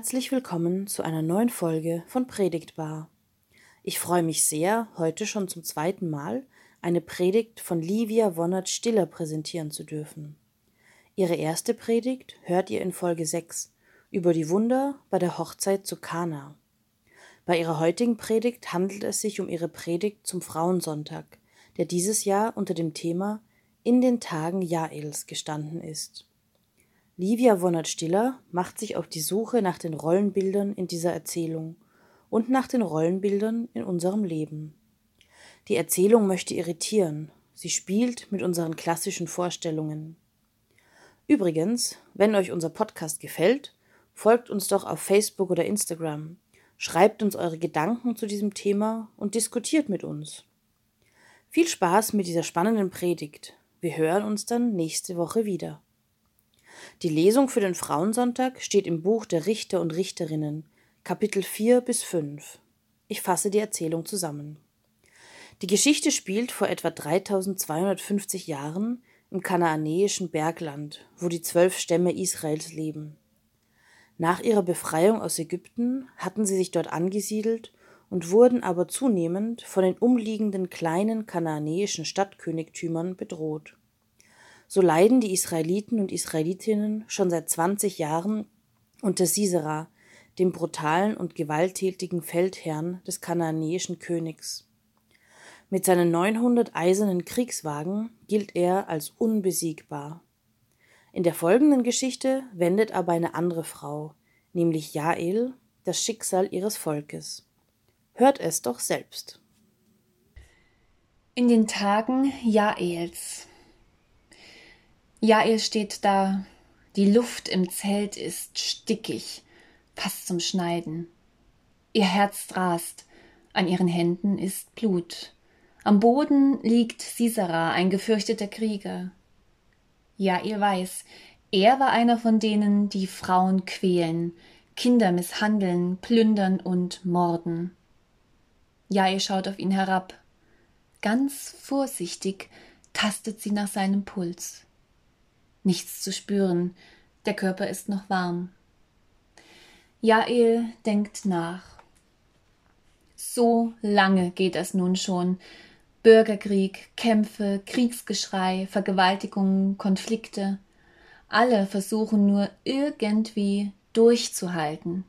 Herzlich willkommen zu einer neuen Folge von Predigtbar. Ich freue mich sehr, heute schon zum zweiten Mal eine Predigt von Livia Wonnert-Stiller präsentieren zu dürfen. Ihre erste Predigt hört ihr in Folge 6 über die Wunder bei der Hochzeit zu Kana. Bei ihrer heutigen Predigt handelt es sich um ihre Predigt zum Frauensonntag, der dieses Jahr unter dem Thema In den Tagen Jaels gestanden ist. Livia Wonnert-Stiller macht sich auf die Suche nach den Rollenbildern in dieser Erzählung und nach den Rollenbildern in unserem Leben. Die Erzählung möchte irritieren, sie spielt mit unseren klassischen Vorstellungen. Übrigens, wenn euch unser Podcast gefällt, folgt uns doch auf Facebook oder Instagram, schreibt uns eure Gedanken zu diesem Thema und diskutiert mit uns. Viel Spaß mit dieser spannenden Predigt. Wir hören uns dann nächste Woche wieder. Die Lesung für den Frauensonntag steht im Buch der Richter und Richterinnen, Kapitel 4 bis 5. Ich fasse die Erzählung zusammen. Die Geschichte spielt vor etwa 3250 Jahren im kanaanäischen Bergland, wo die zwölf Stämme Israels leben. Nach ihrer Befreiung aus Ägypten hatten sie sich dort angesiedelt und wurden aber zunehmend von den umliegenden kleinen kanaanäischen Stadtkönigtümern bedroht. So leiden die Israeliten und Israelitinnen schon seit 20 Jahren unter Sisera, dem brutalen und gewalttätigen Feldherrn des kanaanäischen Königs. Mit seinen 900 eisernen Kriegswagen gilt er als unbesiegbar. In der folgenden Geschichte wendet aber eine andere Frau, nämlich Jael, das Schicksal ihres Volkes. Hört es doch selbst. In den Tagen Jaels Jael steht da. Die Luft im Zelt ist stickig, fast zum Schneiden. Ihr Herz rast, an ihren Händen ist Blut. Am Boden liegt Sisera, ein gefürchteter Krieger. Jael weiß, er war einer von denen, die Frauen quälen, Kinder misshandeln, plündern und morden. Jael schaut auf ihn herab. Ganz vorsichtig tastet sie nach seinem Puls nichts zu spüren, der Körper ist noch warm. Jael denkt nach. So lange geht es nun schon. Bürgerkrieg, Kämpfe, Kriegsgeschrei, Vergewaltigungen, Konflikte. Alle versuchen nur irgendwie durchzuhalten,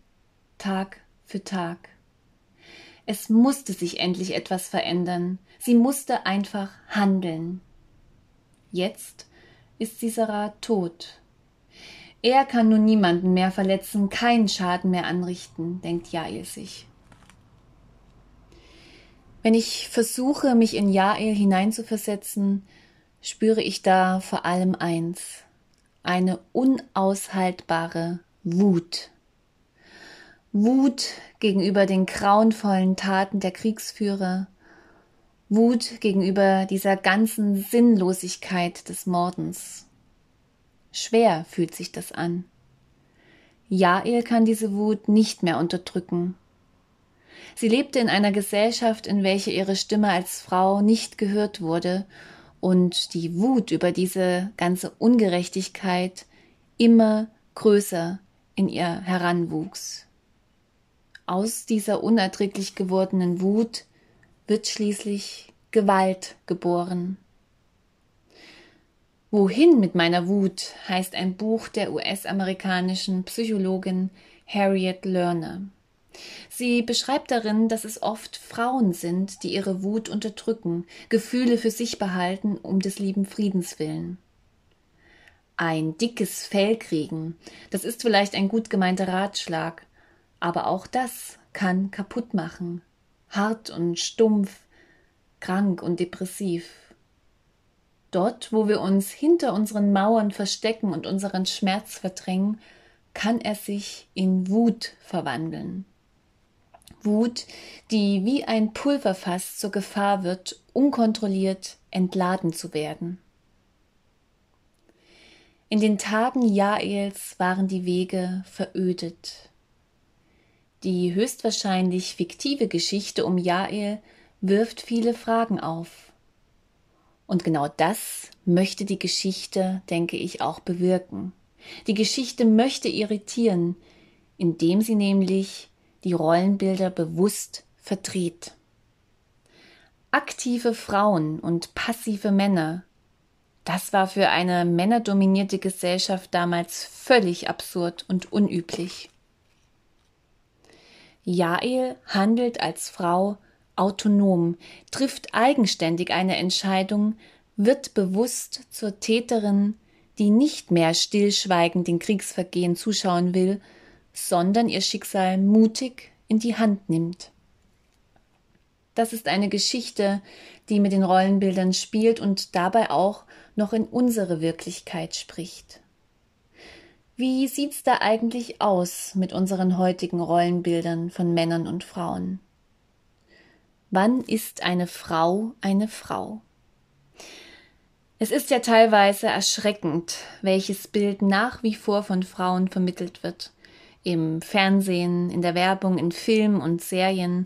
Tag für Tag. Es musste sich endlich etwas verändern. Sie musste einfach handeln. Jetzt ist Sisera tot. Er kann nun niemanden mehr verletzen, keinen Schaden mehr anrichten, denkt Jael sich. Wenn ich versuche, mich in Jael hineinzuversetzen, spüre ich da vor allem eins, eine unaushaltbare Wut. Wut gegenüber den grauenvollen Taten der Kriegsführer, Wut gegenüber dieser ganzen Sinnlosigkeit des Mordens. Schwer fühlt sich das an. Jael kann diese Wut nicht mehr unterdrücken. Sie lebte in einer Gesellschaft, in welcher ihre Stimme als Frau nicht gehört wurde und die Wut über diese ganze Ungerechtigkeit immer größer in ihr heranwuchs. Aus dieser unerträglich gewordenen Wut wird schließlich Gewalt geboren. Wohin mit meiner Wut heißt ein Buch der US-amerikanischen Psychologin Harriet Lerner. Sie beschreibt darin, dass es oft Frauen sind, die ihre Wut unterdrücken, Gefühle für sich behalten, um des lieben Friedens willen. Ein dickes Fell kriegen, das ist vielleicht ein gut gemeinter Ratschlag, aber auch das kann kaputt machen, hart und stumpf, krank und depressiv. Dort, wo wir uns hinter unseren Mauern verstecken und unseren Schmerz verdrängen, kann er sich in Wut verwandeln. Wut, die wie ein Pulverfass zur Gefahr wird, unkontrolliert entladen zu werden. In den Tagen Jaels waren die Wege verödet. Die höchstwahrscheinlich fiktive Geschichte um Jael wirft viele Fragen auf. Und genau das möchte die Geschichte, denke ich, auch bewirken. Die Geschichte möchte irritieren, indem sie nämlich die Rollenbilder bewusst verdreht. Aktive Frauen und passive Männer, das war für eine männerdominierte Gesellschaft damals völlig absurd und unüblich. Jael handelt als Frau autonom, trifft eigenständig eine Entscheidung, wird bewusst zur Täterin, die nicht mehr stillschweigend den Kriegsvergehen zuschauen will, sondern ihr Schicksal mutig in die Hand nimmt. Das ist eine Geschichte, die mit den Rollenbildern spielt und dabei auch noch in unsere Wirklichkeit spricht. Wie sieht's da eigentlich aus mit unseren heutigen Rollenbildern von Männern und Frauen? Wann ist eine Frau eine Frau? Es ist ja teilweise erschreckend, welches Bild nach wie vor von Frauen vermittelt wird. Im Fernsehen, in der Werbung, in Filmen und Serien.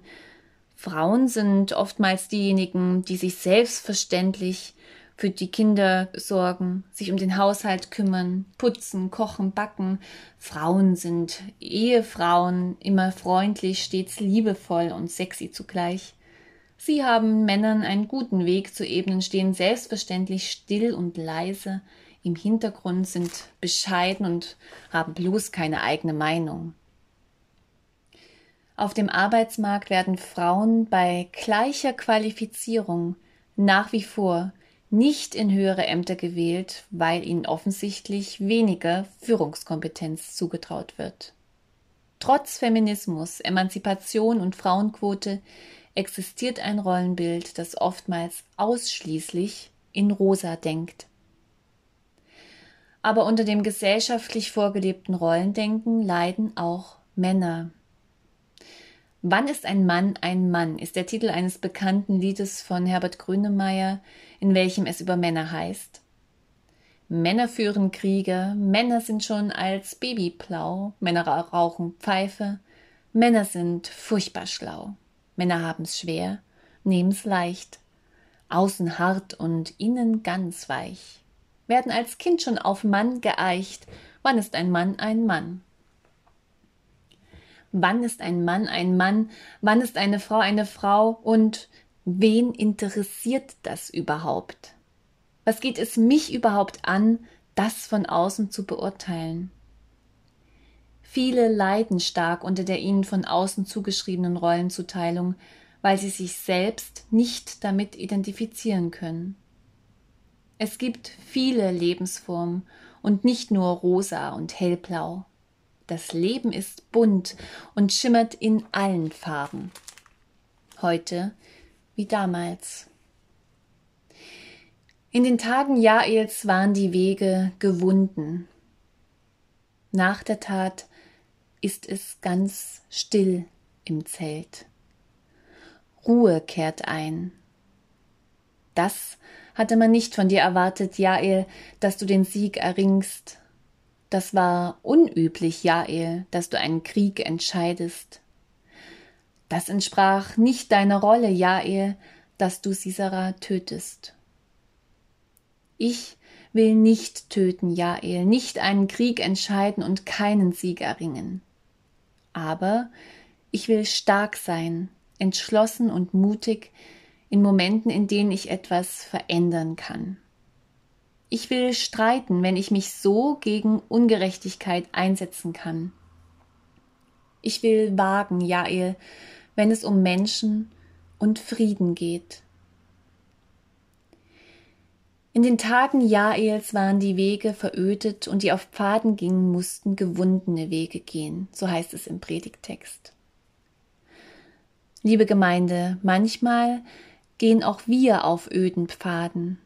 Frauen sind oftmals diejenigen, die sich selbstverständlich für die Kinder sorgen, sich um den Haushalt kümmern, putzen, kochen, backen. Frauen sind Ehefrauen, immer freundlich, stets liebevoll und sexy zugleich. Sie haben Männern einen guten Weg zu ebnen, stehen selbstverständlich still und leise, im Hintergrund sind bescheiden und haben bloß keine eigene Meinung. Auf dem Arbeitsmarkt werden Frauen bei gleicher Qualifizierung nach wie vor nicht in höhere Ämter gewählt, weil ihnen offensichtlich weniger Führungskompetenz zugetraut wird. Trotz Feminismus, Emanzipation und Frauenquote existiert ein Rollenbild, das oftmals ausschließlich in Rosa denkt. Aber unter dem gesellschaftlich vorgelebten Rollendenken leiden auch Männer. Wann ist ein Mann ein Mann? ist der Titel eines bekannten Liedes von Herbert Grönemeyer, in welchem es über Männer heißt. Männer führen Kriege, Männer sind schon als Baby blau, Männer rauchen Pfeife, Männer sind furchtbar schlau. Männer haben's schwer, nehmen's leicht, außen hart und innen ganz weich, werden als Kind schon auf Mann geeicht, wann ist ein Mann ein Mann? Wann ist ein Mann ein Mann? Wann ist eine Frau eine Frau? Und wen interessiert das überhaupt? Was geht es mich überhaupt an, das von außen zu beurteilen? Viele leiden stark unter der ihnen von außen zugeschriebenen Rollenzuteilung, weil sie sich selbst nicht damit identifizieren können. Es gibt viele Lebensformen und nicht nur rosa und hellblau. Das Leben ist bunt und schimmert in allen Farben. Heute wie damals. In den Tagen Jaels waren die Wege gewunden. Nach der Tat ist es ganz still im Zelt. Ruhe kehrt ein. Das hatte man nicht von dir erwartet, Jael, dass du den Sieg erringst. Das war unüblich, Jael, dass du einen Krieg entscheidest. Das entsprach nicht deiner Rolle, Jael, dass du Sisera tötest. Ich will nicht töten, Jael, nicht einen Krieg entscheiden und keinen Sieg erringen aber ich will stark sein, entschlossen und mutig in Momenten, in denen ich etwas verändern kann. Ich will streiten, wenn ich mich so gegen Ungerechtigkeit einsetzen kann. Ich will wagen, Jael, wenn es um Menschen und Frieden geht. In den Tagen Jaels waren die Wege verödet und die auf Pfaden gingen, mussten gewundene Wege gehen, so heißt es im Predigtext. Liebe Gemeinde, manchmal gehen auch wir auf öden Pfaden,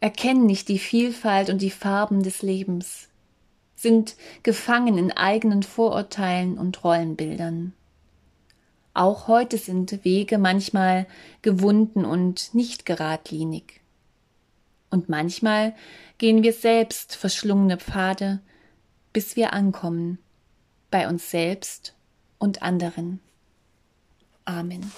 erkennen nicht die Vielfalt und die Farben des Lebens, sind gefangen in eigenen Vorurteilen und Rollenbildern. Auch heute sind Wege manchmal gewunden und nicht geradlinig. Und manchmal gehen wir selbst verschlungene Pfade, bis wir ankommen, bei uns selbst und anderen. Amen.